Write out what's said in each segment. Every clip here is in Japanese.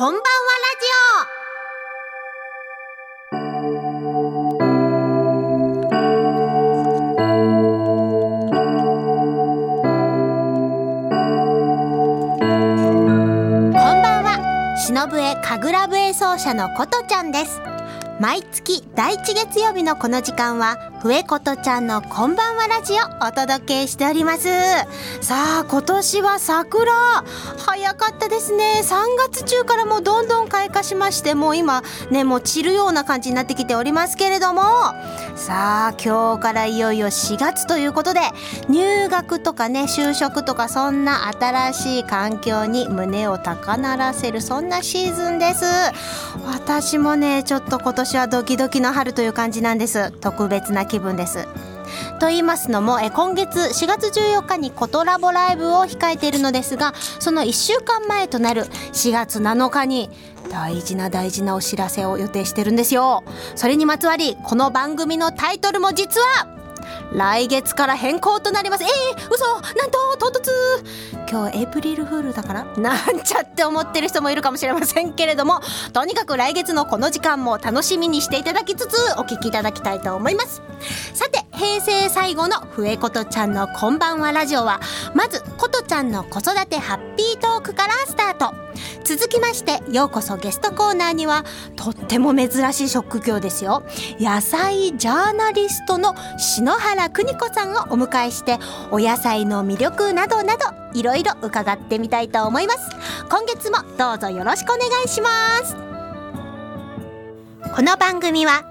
こんばんは。ラジオこんばんは。忍笛神楽笛奏者のことちゃんです。毎月第一月曜日のこの時間は笛ことちゃんのこんばんはラジオお届けしております。さあ今年は桜。早かったですね。3月中からもうどんどん開花しましてもう今ねもう散るような感じになってきておりますけれども。さあ今日からいよいよ4月ということで入学とかね就職とかそんな新しい環境に胸を高鳴らせるそんなシーズンです。私もねちょっと今年はドキドキの春という感じなんです。特別な気分です。と言いますのもえ今月4月14日にコトラボライブを控えているのですがその1週間前となる4月7日に大事な大事なお知らせを予定してるんですよ。それにまつわりこの番組のタイトルも実は来月から変更となります。えー、嘘なんと唐突。今日エイプリルフールだから。なんちゃって思ってる人もいるかもしれませんけれどもとにかく来月のこの時間も楽しみにしていただきつつお聴きいただきたいと思います。さて平成最後の笛ことちゃんのこんばんはラジオはまずことちゃんの子育てハッピートークからスタート。続きましてようこそゲストコーナーにはとっても珍しい職業ですよ。野菜ジャーナリストの篠原邦子さんをお迎えしてお野菜の魅力などなどいろいろ伺ってみたいと思います。今月もどうぞよろしくお願いします。この番組は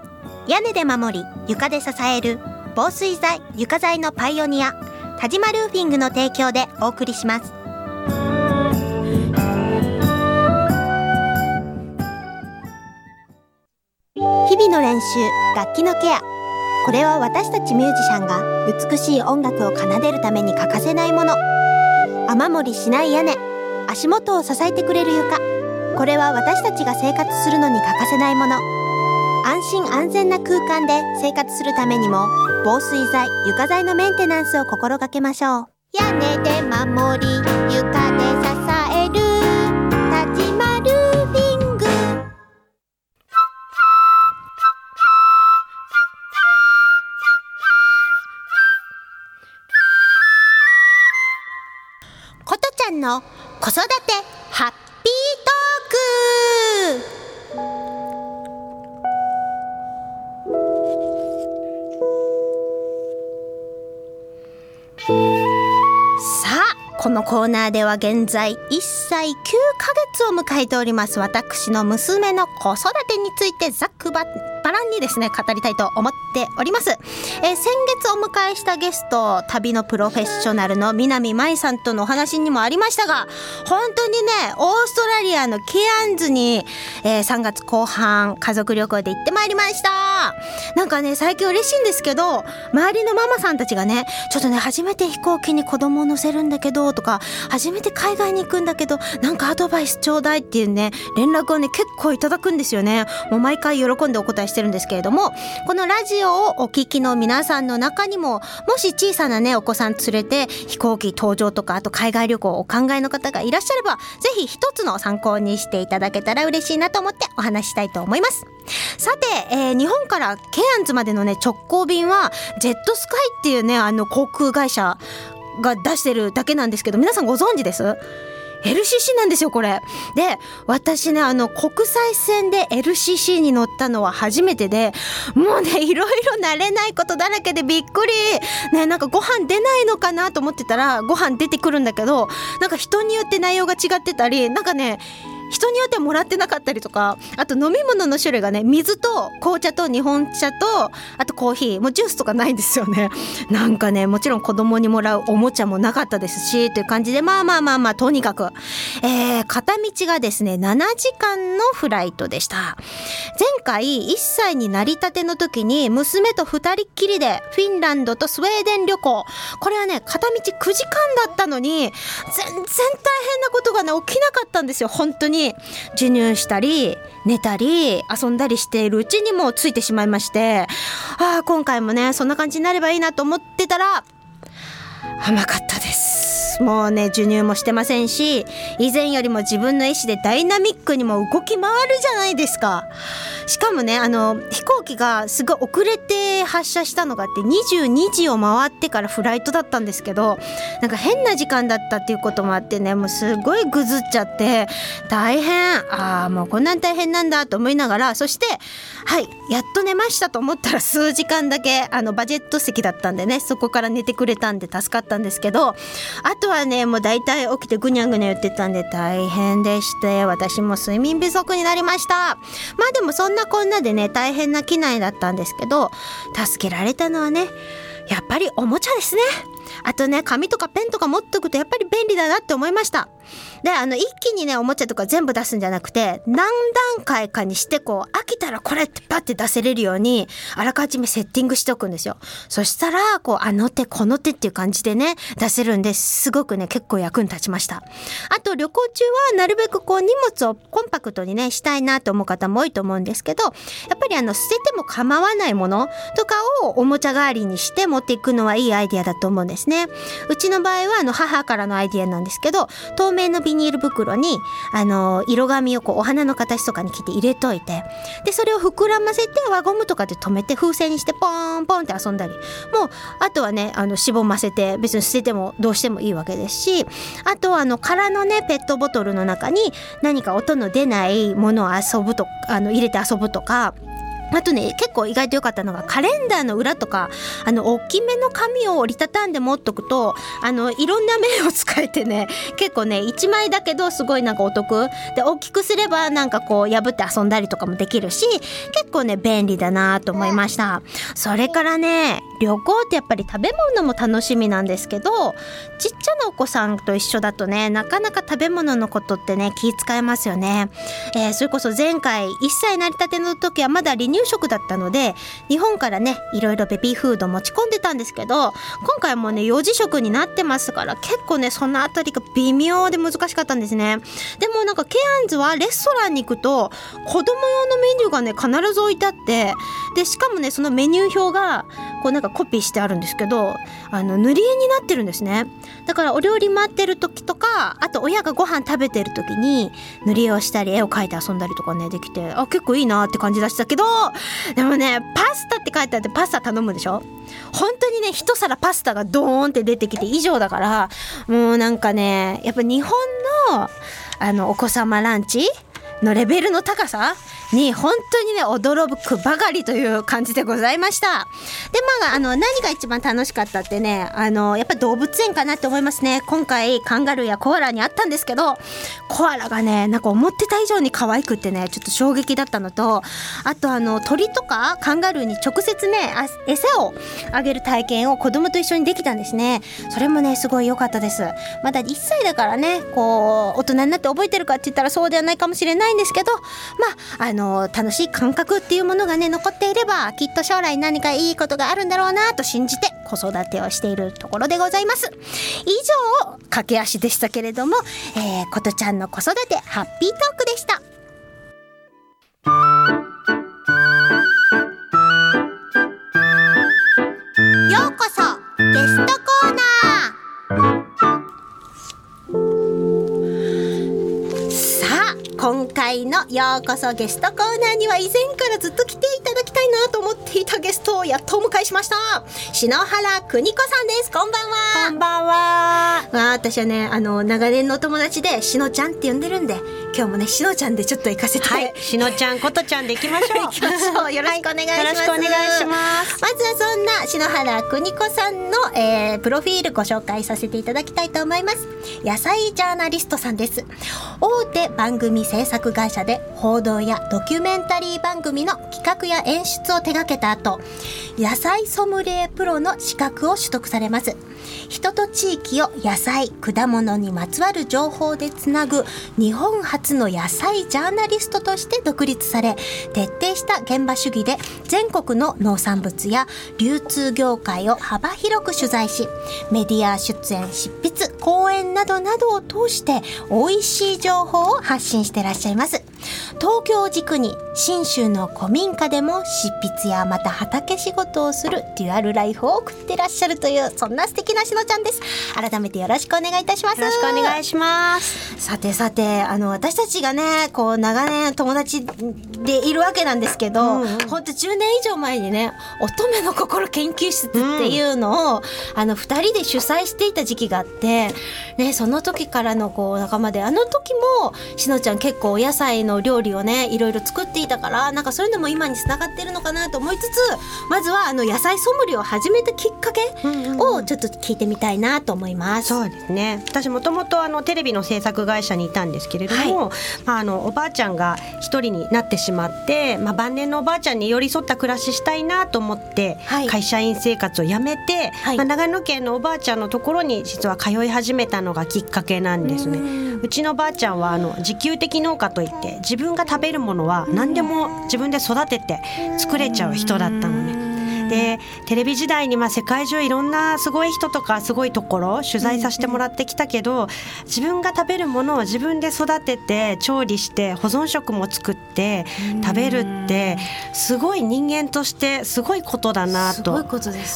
屋根で守り床で支える防水材床材のパイオニア田島ルーフィングの提供でお送りします。日々の練習楽器のケア。これは私たちミュージシャンが美しい音楽を奏でるために欠かせないもの。雨漏りしない屋根。足元を支えてくれる床。これは私たちが生活するのに欠かせないもの。安心安全な空間で生活するためにも防水材床材のメンテナンスを心がけましょう。屋根で守り床で支える。田島ルーフィング。ことちゃんの子育てのコーナーでは現在1歳9ヶ月を迎えております。私の娘の子育てについてざっくばばらんにですね語りたいと思っております、えー先月お迎えしたゲスト旅のプロフェッショナルの南舞さんとのお話にもありましたが本当にねオーストラリアのケアンズに、えー3月後半家族旅行で行ってまいりました。なんかね最近嬉しいんですけど周りのママさんたちがねちょっとね初めて飛行機に子供を乗せるんだけどとか初めて海外に行くんだけどなんかアドバイスちょうだいっていうね連絡をね結構いただくんですよね。もう毎回喜んでお答えしてるんですけれどもこのラジオをお聞きの皆さんの中にももし小さなねお子さん連れて飛行機搭乗とかあと海外旅行をお考えの方がいらっしゃればぜひ一つの参考にしていただけたら嬉しいなと思ってお話したいと思います。さて、えー日本からケアンズまでのね直行便はジェットスカイっていうねあの航空会社が出してるだけなんですけど皆さんご存知です？LCC なんですよこれ。で私ねあの国際線で LCC に乗ったのは初めてでもうねいろいろ慣れないことだらけでびっくり。ねなんかご飯出ないのかなと思ってたらご飯出てくるんだけどなんか人によって内容が違ってたりなんかね人によってはもらってなかったりとかあと飲み物の種類がね水と紅茶と日本茶とあとコーヒーもうジュースとかないんですよね。なんかねもちろん子供にもらうおもちゃもなかったですしという感じでまあまあまあまあとにかく、えー、片道がですね7時間のフライトでした。前回1歳になりたての時に娘と2人っきりでフィンランドとスウェーデン旅行。これはね片道9時間だったのに全然大変なことがね起きなかったんですよ。本当に授乳したり寝たり遊んだりしているうちにもついてしまいましてああ今回もねそんな感じになればいいなと思ってたら甘かったです。もうね授乳もしてませんし以前よりも自分の意思でダイナミックにも動き回るじゃないですか。しかもねあの飛行機がすごい遅れて発射したのがあって22時を回ってからフライトだったんですけどなんか変な時間だったっていうこともあってねもうすごいぐずっちゃって大変。ああもうこんなん大変なんだと思いながらそしてはいやっと寝ましたと思ったら数時間だけあのバジェット席だったんでねそこから寝てくれたんで助かったんですけどあとはねもう大体起きてぐにゃぐにゃ言ってたんで大変でして私も睡眠不足になりました。まあでもそんなこんなでね大変な機内だったんですけど助けられたのはねやっぱりおもちゃですね。あとね紙とかペンとか持っとくとやっぱり便利だなって思いました。であの一気にねおもちゃとか全部出すんじゃなくて何段階かにしてこう飽きたらこれってパッて出せれるようにあらかじめセッティングしておくんですよ。そしたらこうあの手この手っていう感じでね出せるんですごくね結構役に立ちました。あと旅行中はなるべくこう荷物をコンパクトにねしたいなと思う方も多いと思うんですけどやっぱりあの捨てても構わないものとかをおもちゃ代わりにして持っていくのはいいアイデアだと思うんです。ですね。うちの場合はあの母からのアイディアなんですけど透明のビニール袋にあの色紙をこうお花の形とかに切って入れといてでそれを膨らませて輪ゴムとかで留めて風船にしてポーンポンって遊んだりもうあとはねあのしぼませて別に捨ててもどうしてもいいわけですしあとはあの空のねペットボトルの中に何か音の出ないものを遊ぶとあの入れて遊ぶとかあとね、結構意外と良かったのが、カレンダーの裏とか、あの、大きめの紙を折りたたんで持っとくと、あの、いろんな面を使えてね、結構ね、1枚だけどすごいなんかお得。で、大きくすればなんかこう、破って遊んだりとかもできるし、結構ね、便利だなと思いました。それからね、旅行ってやっぱり食べ物も楽しみなんですけど、ちっちゃなお子さんと一緒だとね、なかなか食べ物のことってね、気遣えますよね。えー、それこそ前回、1歳なりたての時はまだ離乳食だったので日本からねいろいろベビーフード持ち込んでたんですけど今回もね幼児食になってますから結構ねそのあたりが微妙で難しかったんですね。でもなんかケアンズはレストランに行くと子供用のメニューがね必ず置いてあってでしかもねそのメニュー表がこうなんかコピーしてあるんですけどあの塗り絵になってるんですね。だからお料理待ってる時とかあと親がご飯食べてる時に塗り絵をしたり絵を描いて遊んだりとかねできてあ結構いいなって感じだしたけどでもねパスタって書いてあってパスタ頼むでしょ？本当にね一皿パスタがドーンって出てきて以上だからもうなんかねやっぱ日本のあのお子様ランチのレベルの高さに本当にね驚くばかりという感じでございました。でまああの何が一番楽しかったってねあのやっぱ動物園かなって思いますね。今回カンガルーやコアラに会ったんですけどコアラがねなんか思ってた以上に可愛くってねちょっと衝撃だったのとあとあの鳥とかカンガルーに直接ね餌をあげる体験を子供と一緒にできたんですね。それもねすごい良かったです。まだ1歳だからねこう大人になって覚えてるかって言ったらそうではないかもしれないんですけどまああのの楽しい感覚っていうものがね残っていればきっと将来何かいいことがあるんだろうなと信じて子育てをしているところでございます。以上駆け足でしたけれども、えー、ことちゃんの子育てハッピートークでした。ようこそゲストコーナー。今回のようこそゲストコーナーには以前からずっと来ていただきたいなと思っていたゲストをやっとお迎えしました。篠原邦子さんです。こんばんは。こんばんは。あ私はねあの長年の友達でしのちゃんって呼んでるんで今日もねしのちゃんでちょっと行かせて。はい。しのちゃんことちゃんで行きましょう。行きましょう。よろしくお願いします、はい、よろしくお願いします。まずはそんな篠原邦子さんの、えー、プロフィールご紹介させていただきたいと思います。野菜ジャーナリストさんです。大手番組制作会社で報道やドキュメンタリー番組の企画や演出を手掛けた後野菜ソムリエプロの資格を取得されます。人と地域を野菜果物にまつわる情報でつなぐ日本初初の野菜ジャーナリストとして独立され徹底した現場主義で全国の農産物や流通業界を幅広く取材しメディア出演執筆講演などなどを通して美味しい情報を発信してらっしゃいます。東京を軸に信州の古民家でも執筆やまた畑仕事をするデュアルライフを送ってらっしゃるというそんな素敵なしのちゃんです。改めてよろしくお願いいたします。よろしくお願いします。さてさてあの私たちがねこう長年友達でいるわけなんですけど、うんうん、ほんと10年以上前にね乙女の心研究室っていうのを、うん、あの2人で主催していた時期があってねその時からのこう仲間であの時もしのちゃん結構お野菜の料理をねいろいろ作っていたからなんかそういうのも今につながってるのかなと思いつつまずはあの野菜ソムリエを始めたきっかけをちょっと聞いてみたいなと思います。うんうん、そうですね。私もともとあのテレビの制作会社にいたんですけれども、はい、まあ、あのおばあちゃんが一人になってしまって、まあ、晩年のおばあちゃんに寄り添った暮らししたいなと思って、はい、会社員生活を辞めて、はい、まあ、長野県のおばあちゃんのところに実は通い始めたのがきっかけなんですね。うちのばあちゃんはあの自給的農家といって自分が食べるものは何でも自分で育てて作れちゃう人だったのね。でテレビ時代にまあ世界中いろんなすごい人とかすごいところ取材させてもらってきたけど自分が食べるものを自分で育てて調理して保存食も作って食べるってすごい人間としてすごいことだなと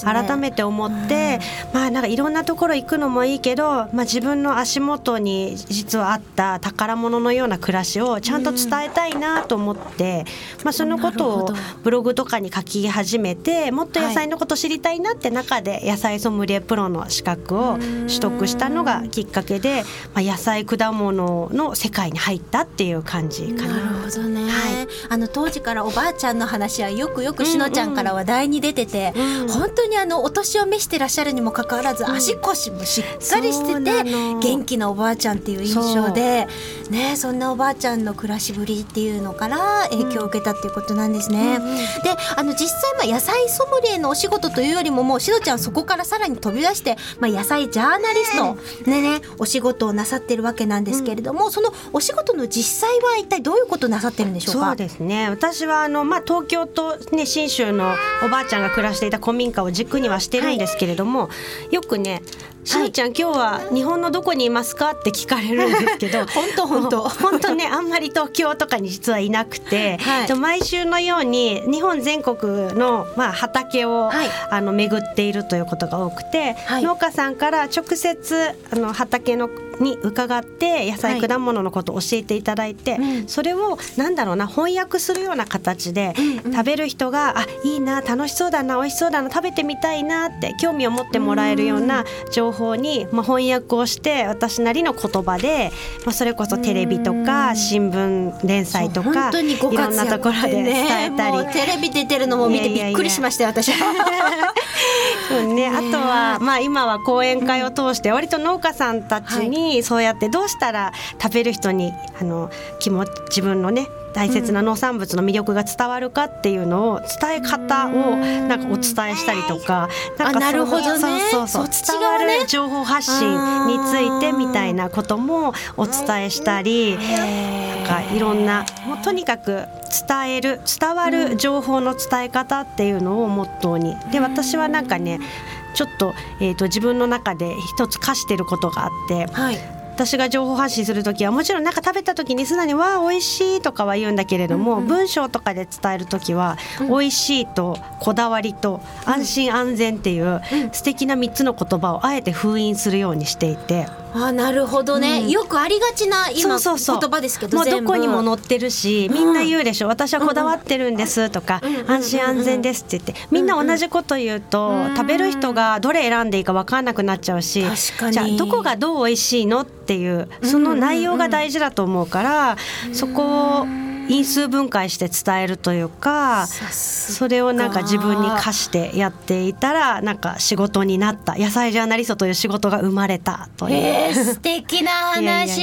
改めて思ってまあなんかいろんなところ行くのもいいけどまあ自分の足元に実はあった宝物のような暮らしをちゃんと伝えたいなと思ってまあそのことをブログとかに書き始めてももっと野菜のこと知りたいなって中で野菜ソムリエプロの資格を取得したのがきっかけで、まあ、野菜果物の世界に入ったっていう感じかな。なるほどね、はい、あの当時からおばあちゃんの話はよくよくしのちゃんから話題に出てて、うんうん、本当にあのお年を召してらっしゃるにもかかわらず、足腰もしっかりしてて元気なおばあちゃんっていう印象でねそんなおばあちゃんの暮らしぶりっていうのから影響を受けたっていうことなんですね。うんうん、であの実際まあ野菜ソムムリエのお仕事というよりももうしのちゃんそこからさらに飛び出して、まあ、野菜ジャーナリストでねお仕事をなさってるわけなんですけれども、うん、そのお仕事の実際は一体どういうことなさってるんでしょうか？そうですね。私はあの、まあ、東京と、ね、信州のおばあちゃんが暮らしていた古民家を軸にはしてるんですけれども、はい、よくねしのちゃん、はい、今日は日本のどこにいますか？って聞かれるんですけど本当 本当。本当 ねあんまり東京とかに実はいなくて、はい、毎週のように日本全国の、まあ、畑を、はい、あの巡っているということが多くて、農家さんから直接あの畑のに伺って野菜果物のことを教えていただいて、はい、それをなんだろうな翻訳するような形で、食べる人があいいな楽しそうだな美味しそうだな食べてみたいなって興味を持ってもらえるような情報に、まあ、翻訳をして私なりの言葉で、まあ、それこそテレビとか新聞連載とかいろんなところで伝えたり、ね、テレビ出てるのも見てびっくりしましたよ私は。そうね、あとは、まあ、今は講演会を通して割と農家さんたちに、そうやってどうしたら食べる人にあの気持ち自分のね大切な農産物の魅力が伝わるかっていうのを伝え方をなんかお伝えしたりとか、なんかなるほど、ね、そうそうそう伝わる情報発信についてみたいなこともお伝えしたりなんかいろんなもうとにかく伝える伝わる情報の伝え方っていうのをモットーに。で私はなんかねちょっと,、えーと、自分の中で一つ課してることがあって、はい、私が情報発信する時はもちろんなんか食べた時に素直に「わあ美味しい」とかは言うんだけれども、うんうん、文章とかで伝える時は「うん、美味しい」と「こだわり」と「安心安全」っていう素敵な3つの言葉をあえて封印するようにしていて。あなるほどね、うん、よくありがちな今そうそう言葉ですけどもうどこにも載ってるしみんな言うでしょ、うん、私はこだわってるんですとか、うん、安心安全ですって言って。みんな同じこと言うと、食べる人がどれ選んでいいか分かんなくなっちゃうしじゃあどこがどう美味しいのっていうその内容が大事だと思うから、そこを因数分解して伝えるというかそれをなんか自分に課してやっていたらなんか仕事になった。野菜ジャーナリストという仕事が生まれたという。えー、素敵な話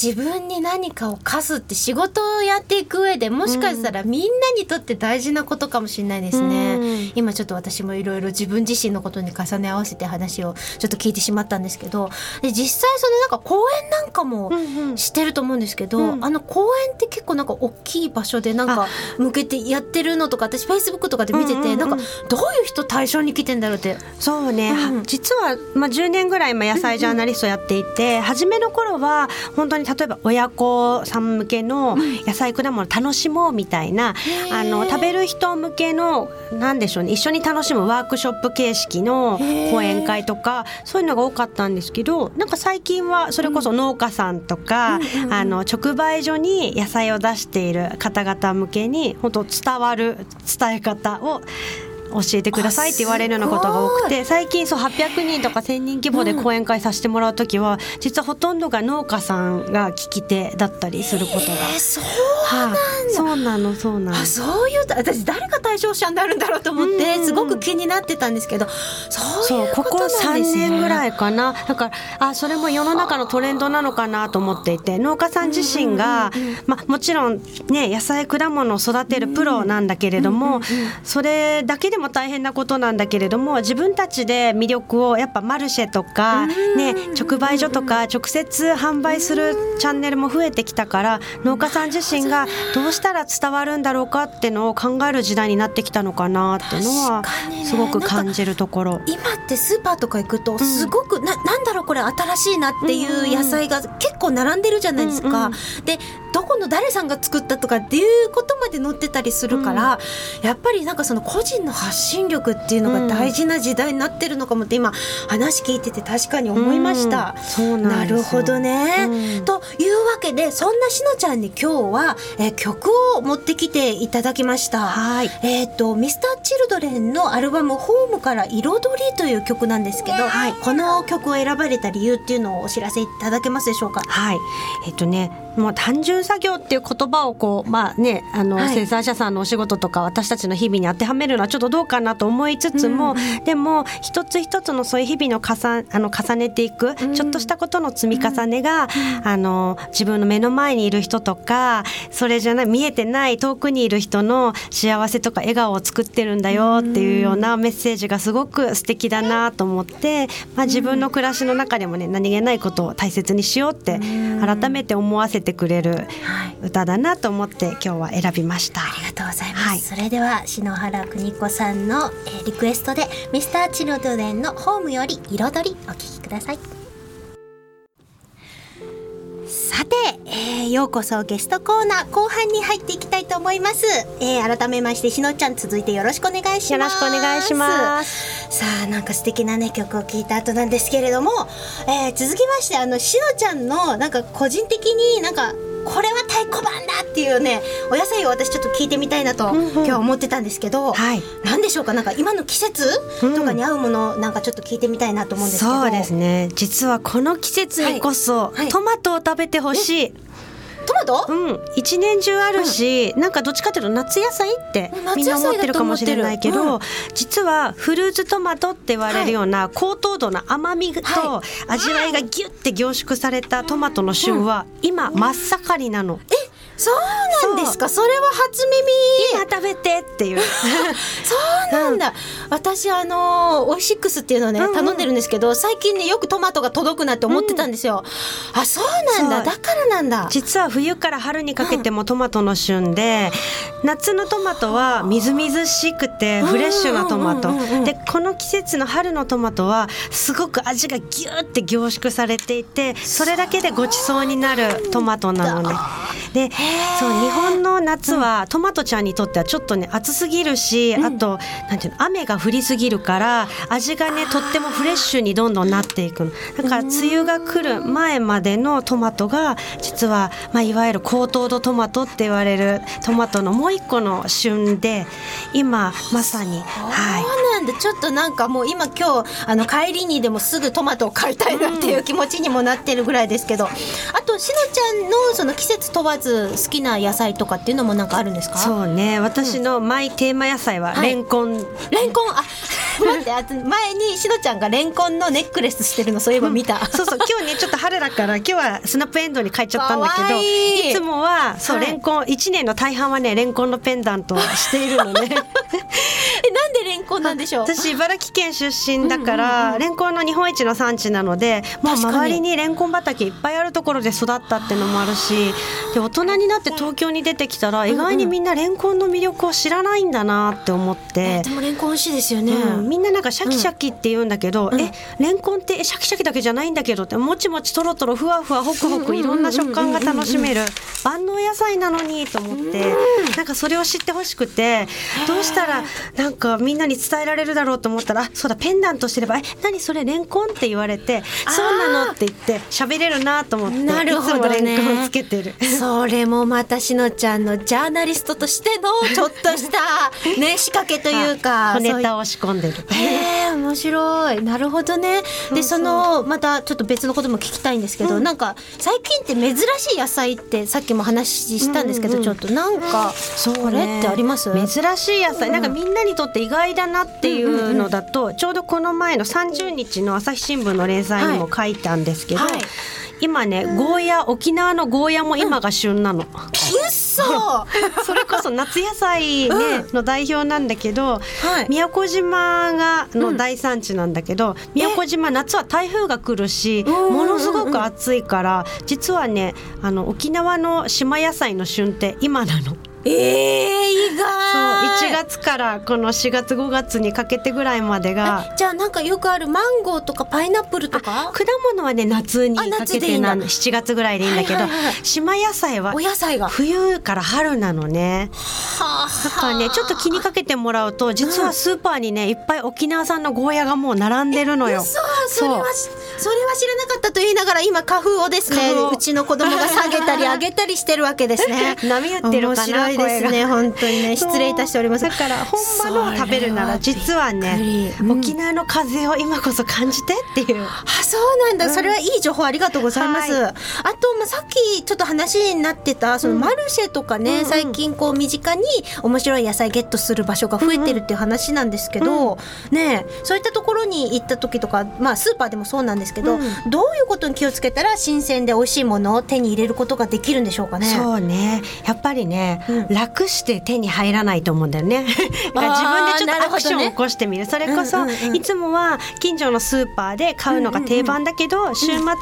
自分に何かを課すって仕事をやっていく上でもしかしたらみんなにとって大事なことかもしれないですね、うん、今ちょっと私もいろいろ自分自身のことに重ね合わせて話をちょっと聞いてしまったんですけど。で実際そのなんか公演なんかもしてると思うんですけど、うん。うん、あの公演って結構なんか大きい場所でなんか向けてやってるのとか私フェイスブックとかで見てて、なんかどういう人対象に来てんだろうって。そうね、うん、実は、まあ、10年ぐらい野菜ジャーナリストやっていて、初めの頃は本当に例えば親子さん向けの野菜果物楽しもうみたいな、うん、あの食べる人向けのなんでしょうね一緒に楽しむワークショップ形式の講演会とかそういうのが多かったんですけどなんか最近はそれこそ農家さんとか、うん、あの直売所に野菜を出している方々向けに本当伝わる伝え方を教えてくださいって言われるようなことが多くて最近そう800人とか1000人規模で講演会させてもらう時は、実はほとんどが農家さんが聞き手だったりすることが、なんだ、はあ、そうなのそうなの。そういう私誰が対象者になるんだろうと思ってすごく気になってたんですけどそういうことなんですね。ここ3年ぐらいかな。だからあそれも世の中のトレンドなのかなと思っていて農家さん自身が、まあ、もちろんね野菜果物を育てるプロなんだけれども、それだけでも大変なことなんだけれども自分たちで魅力をやっぱマルシェとか、ね、直売所とか直接販売するチャンネルも増えてきたから農家さん自身がどうしたら伝わるんだろうかってのを考える時代になってきたのかなっていうのはすごく感じるところ。今ってスーパーとか行くとすごく、うん、ななんだろうこれ新しいなっていう野菜が結構並んでるじゃないですか。うんうん、でどこの誰さんが作ったとかっていうことまで載ってたりするから、うん、やっぱりなんかその個人の発信力っていうのが大事な時代になってるのかもって今話聞いてて確かに思いました。うん、ななるほどね、うん、というわけでそんなしのちゃんに今日は、えー、曲を持ってきていただきました。はい、えっ、ー、とミスターチルドレンのアルバム「ホームから彩り」という曲なんですけど、はい、この曲を選ばれた理由っていうのをお知らせいただけますでしょうか？はいえっ、ー、とねもう単純作業っていう言葉をこうまあねあの、はい、生産者さんのお仕事とか私たちの日々に当てはめるのはちょっとどうかなと思いつつも、うん、でも一つ一つのそういう日々の重あの重ねていく、うん、ちょっとしたことの積み重ねが、うん、あの自分の目の前にいる人とかそれじゃない見えてない遠くにいる人の幸せとか笑顔を作ってるんだよっていうようなメッセージがすごく素敵だなと思って、まあ、自分の暮らしの中でもね何気ないことを大切にしようって改めて思わせててくれる歌だなと思って今日は選びました、ありがとうございます、はい、それでは篠原邦子さんの、えー、リクエストでミスターチルドレンのホームより彩りお聴きくださいさて、えー、ようこそゲストコーナー後半に入っていきたいと思います、えー、改めましてしのちゃん続いてよろしくお願いします。よろしくお願いします。さあなんか素敵なね曲を聴いた後なんですけれども、えー、続きましてあのしのちゃんのなんか個人的になんかこれは太鼓判だっていうねお野菜を私ちょっと聞いてみたいなと、今日は思ってたんですけど、はい、何でしょうか？なんか今の季節？とかに合うもの、なんかちょっと聞いてみたいなと思うんですけど。そうですね。実はこの季節にこそ、はい。はい、トマトを食べてほしい。トマトうん。一年中あるし、うん、なんかどっちかというと夏野菜ってみんな思ってるかもしれないけど、うん、実はフルーツトマトって言われるような高糖度の甘みと味わいがギュッて凝縮されたトマトの旬は今真っ盛りなの。えそうなんですか？それは初耳。今食べてっていう。そうなんだ、うん、私あのオイシックスっていうのをね、うんうん、頼んでるんですけど最近ねよくトマトが届くなって思ってたんですよ、うん、あそうなんだ。だからなんだ。実は冬から春にかけてもトマトの旬で、うん、夏のトマトはみずみずしくてフレッシュなトマト、でこの季節の春のトマトはすごく味がギューって凝縮されていてそれだけでごちそうになるトマトなのね。でそう日本の夏はトマトちゃんにとってはちょっとね暑すぎるし、あとなんていうの雨が降りすぎるから味がねとってもフレッシュにどんどんなっていくの。だから梅雨が来る前までのトマトが実は、まあ、いわゆる高糖度トマトって言われるトマトのもう一個の旬で今まさにはい。そうなんだ。ちょっとなんかもう今今日あの帰りにでもすぐトマトを買いたいなっていう気持ちにもなってるぐらいですけど、あとしのちゃんのその季節問わず好きな野菜とかっていうのもなんかあるんですか？そうね。私のマイテーマ野菜はレンコン、レンコン？あ待ってあと前にしのちゃんがレンコンのネックレスしてるのそういえば見た、そうそう。今日ねちょっと春だから今日はスナップエンドウに変えちゃったんだけど い。つもはそう、はい、レンコン。1年の大半はねレンコンのペンダントをしているのね。え なんでしょう私茨城県出身だから、うんうん、レンコンの日本一の産地なのでもう周りにレンコン畑いっぱいあるところで育ったっていうのもあるしで大人になって東京に出てきたら意外にみんなレンコンの魅力を知らないんだなって思って、えー、でもレンコン美味しいですよね、うん、みんななんかシャキシャキって言うんだけど、うん、えレンコンってシャキシャキだけじゃないんだけどってもちもちとろとろふわふわほくほくいろんな食感が楽しめる万能野菜なのにと思って、なんかそれを知ってほしくてどうしたらなんかみんなに伝えられるだろうと思ったらそうだペンダントしてれば「え何それレンコン?」って言われて「そうなの?」って言って喋れるなと思ってなるほど、ね、いつもレンコンつけてる。それもまたしのちゃんのジャーナリストとしての ちょっとしたね仕掛けというか小ネタを仕込んでる。へえ面白いなるほどね。でそのまたちょっと別のことも聞きたいんですけど、うん、なんか最近って珍しい野菜ってさっきも話したんですけど、うんうん、ちょっとなんかそれ？ってあります、珍しい野菜、なんかみんなにとって意外だなっていうのだと、ちょうどこの前の30日の朝日新聞の連載にも書いたんですけど、はい。はい今ねゴーヤ沖縄のゴーヤも今が旬なの。うそ それこそ夏野菜、ねの代表なんだけど、宮古島がの大産地なんだけど、宮古島夏は台風が来るしものすごく暑いから実はねあの沖縄の島野菜の旬って今なの。えー、意外。そう1月からこの4月5月にかけてぐらいまでが。じゃあなんかよくあるマンゴーとかパイナップルとか？果物はね夏にかけてな7月ぐらいでいいんだけど、はいはいはい、島野菜はお野菜が。冬から春なのね。だからねちょっと気にかけてもらうと実はスーパーにねいっぱい沖縄産のゴーヤがもう並んでるのよ。そう。それはそれは知らなかったと言いながら今花粉をですねうちの子供が下げたり上げたりしてるわけですね。波打ってるかないですね本当にね。失礼いたしております。だから本場のを食べるなら実はね、うん、沖縄の風を今こそ感じてっていう。あそうなんだ、それはいい情報ありがとうございます、はい、あと、まあ、さっきちょっと話になってたそのマルシェとかね、うん、最近こう身近に面白い野菜ゲットする場所が増えてるっていう話なんですけど、うん、ねそういったところに行った時とか、まあ、スーパーでもそうなんですけど、どういうことに気をつけたら新鮮で美味しいものを手に入れることができるんでしょうかね？そうね。やっぱりね、楽楽して手に入らないと思うんだよね。自分でちょっとアクションを起こしてみる、ね、それこそ、うんうんうん、いつもは近所のスーパーで買うのが定番だけど、うんうん、週末は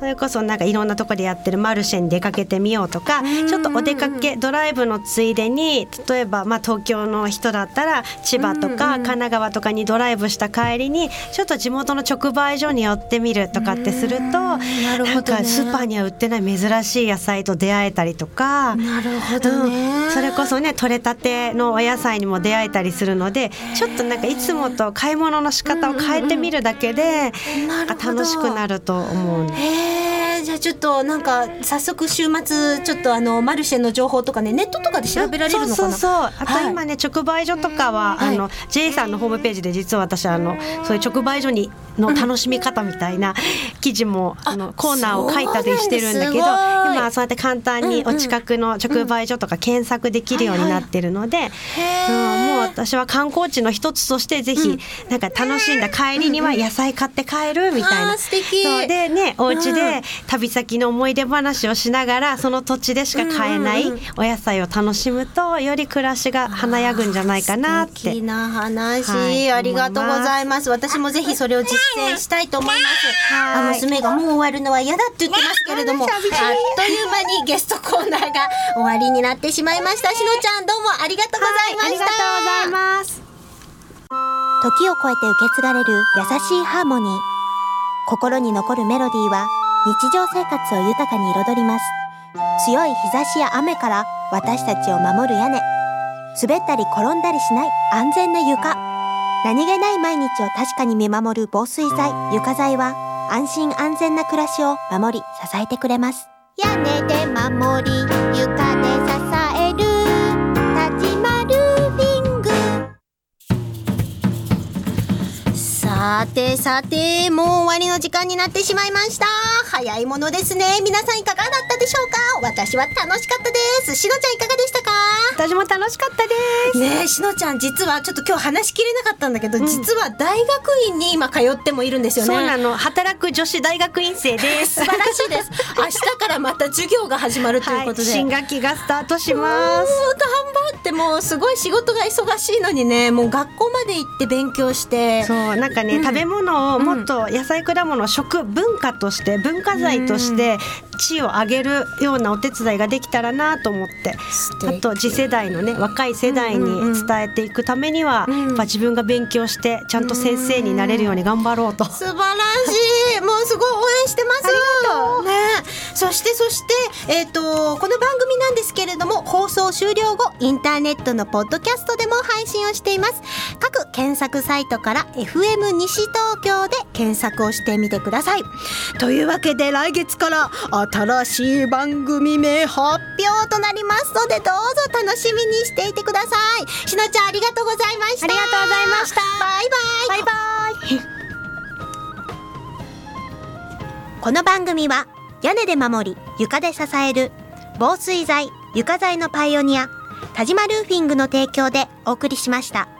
それこそなんかいろんなとこでやってるマルシェに出かけてみようとか、うん。うん、ちょっとお出かけドライブのついでに例えばまあ東京の人だったら千葉とか神奈川とかにドライブした帰りにちょっと地元の直売所に寄ってみるとかってすると、なるほど、ね、なんかスーパーには売ってない珍しい野菜と出会えたりとか。なるほどね、それこそね取れたてのお野菜にも出会えたりするのでちょっとなんかいつもと買い物の仕方を変えてみるだけで、楽しくなると思う。へえじゃあちょっとなんか早速週末ちょっとあのマルシェの情報とかねネットとかで調べられるのかな？そうそうあと今ね、はい、直売所とかは、はい、あの J さんのホームページで実は私あのそういう直売所にの楽しみ方みたいな記事も、あのコーナーを書いたりしてるんだけど今そうやって簡単にお近くの直売所とか検索できるようになってるので、うん、もう私は観光地の一つとしてぜひ、なんか楽しんだ帰りには野菜買って帰るみたいな。素敵。そうでねお家で旅先の思い出話をしながらその土地でしか買えないお野菜を楽しむとより暮らしが華やぐんじゃないかなって。素敵な話、はい、ありがとうございます。私もぜひそれを実践したいと思いあ娘がもう終わるのは嫌だって言ってますけれども、あっという間にゲストコーナーが終わりになってしまいました。しのちゃんどうもありがとうございました。ありがとうございます。時を超えて受け継がれる優しいハーモニー。心に残るメロディーは日常生活を豊かに彩ります。強い日差しや雨から私たちを守る屋根。滑ったり転んだりしない安全な床。何気ない毎日を確かに見守る防水剤、床材は安心安全な暮らしを守り支えてくれます。屋根で守り、床で支える、タジマルフィング。さてさてもう終わりの時間になってしまいました。早いものですね。皆さんいかがだったでしょうか？私は楽しかったです。しのちゃんいかがでしたか？私も楽しかったです。ねえしのちゃん実はちょっと今日話しきれなかったんだけど、うん、実は大学院に今通ってもいるんですよね。そうなの。働く女子大学院生です。素晴らしいです。明日からまた授業が始まるということで、はい、新学期がスタートします。頑張ってもうすごい仕事が忙しいのにね。もう学校まで行って勉強して。そうなんかね、うん、食べ物をもっと野菜果物食文化として文化財として地位を上げるようなお手伝いができたらなと思って。あと次世代のね若い世代に伝えていくためには、やっぱ自分が勉強してちゃんと先生になれるように頑張ろうと。素晴らしい。もうすごい応援してます。ね。そしてそしてえっ、ー、とこの番組なんですけれども放送終了後インターネットのポッドキャストでも配信をしています。各検索サイトから FM 西東京で検索をしてみてください。というわけで来月から新しい番組名発表となりますのでどうぞ楽しみにしていてください。しのちゃんありがとうございました。ありがとうございました。バイバイ。バイバイ。この番組は屋根で守り床で支える防水材床材のパイオニア田島ルーフィングの提供でお送りしました。